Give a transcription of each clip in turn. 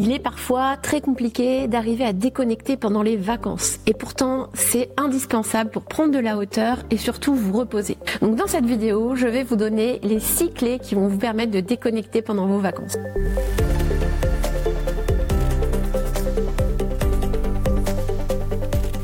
Il est parfois très compliqué d'arriver à déconnecter pendant les vacances et pourtant c'est indispensable pour prendre de la hauteur et surtout vous reposer. Donc dans cette vidéo, je vais vous donner les 6 clés qui vont vous permettre de déconnecter pendant vos vacances.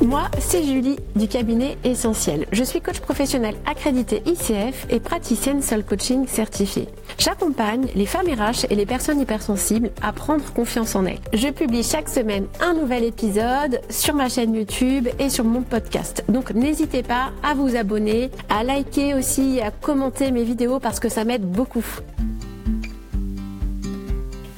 Moi, c'est Julie du cabinet Essentiel. Je suis coach professionnel accrédité ICF et praticienne Soul Coaching certifiée. J'accompagne les femmes RH et les personnes hypersensibles à prendre confiance en elles. Je publie chaque semaine un nouvel épisode sur ma chaîne YouTube et sur mon podcast. Donc n'hésitez pas à vous abonner, à liker aussi, à commenter mes vidéos parce que ça m'aide beaucoup.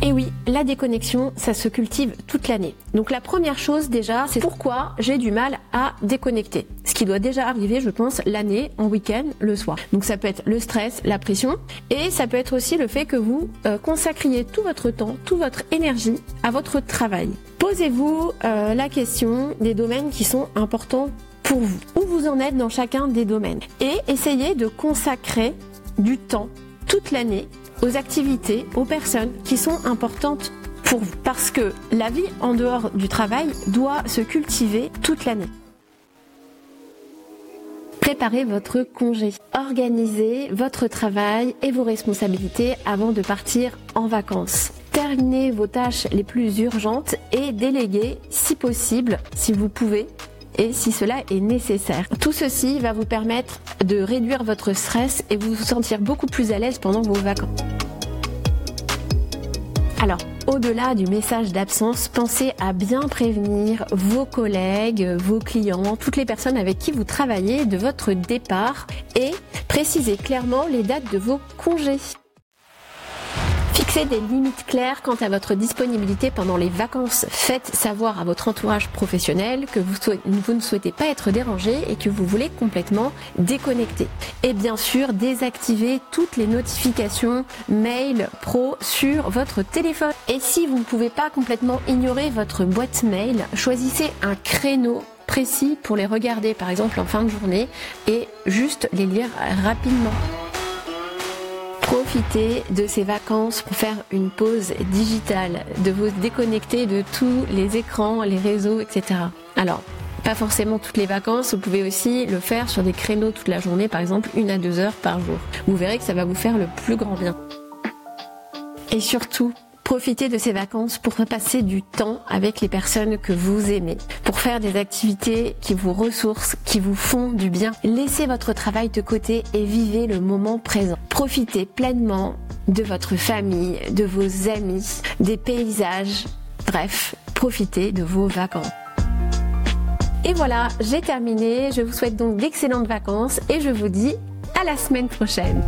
Et oui, la déconnexion, ça se cultive toute l'année. Donc la première chose déjà, c'est pourquoi j'ai du mal à déconnecter. Qui doit déjà arriver, je pense, l'année, en week-end, le soir. Donc ça peut être le stress, la pression, et ça peut être aussi le fait que vous euh, consacriez tout votre temps, toute votre énergie à votre travail. Posez-vous euh, la question des domaines qui sont importants pour vous. Où vous en êtes dans chacun des domaines. Et essayez de consacrer du temps toute l'année aux activités, aux personnes qui sont importantes pour vous. Parce que la vie en dehors du travail doit se cultiver toute l'année. Préparez votre congé. Organisez votre travail et vos responsabilités avant de partir en vacances. Terminez vos tâches les plus urgentes et déléguez, si possible, si vous pouvez, et si cela est nécessaire. Tout ceci va vous permettre de réduire votre stress et vous sentir beaucoup plus à l'aise pendant vos vacances. Alors, au-delà du message d'absence, pensez à bien prévenir vos collègues, vos clients, toutes les personnes avec qui vous travaillez de votre départ et précisez clairement les dates de vos congés. Des limites claires quant à votre disponibilité pendant les vacances. Faites savoir à votre entourage professionnel que vous, ne souhaitez pas être dérangé et que vous voulez complètement déconnecter. Et bien sûr, désactivez toutes les notifications mail pro sur votre téléphone. Et si vous ne pouvez pas complètement ignorer votre boîte mail, choisissez un créneau précis pour les regarder par exemple en fin de journée et juste les lire rapidement. Profitez de ces vacances pour faire une pause digitale, de vous déconnecter de tous les écrans, les réseaux, etc. Alors, pas forcément toutes les vacances, vous pouvez aussi le faire sur des créneaux toute la journée, par exemple une à deux heures par jour. Vous verrez que ça va vous faire le plus grand bien. Et surtout, Profitez de ces vacances pour passer du temps avec les personnes que vous aimez, pour faire des activités qui vous ressourcent, qui vous font du bien. Laissez votre travail de côté et vivez le moment présent. Profitez pleinement de votre famille, de vos amis, des paysages. Bref, profitez de vos vacances. Et voilà, j'ai terminé. Je vous souhaite donc d'excellentes vacances et je vous dis à la semaine prochaine.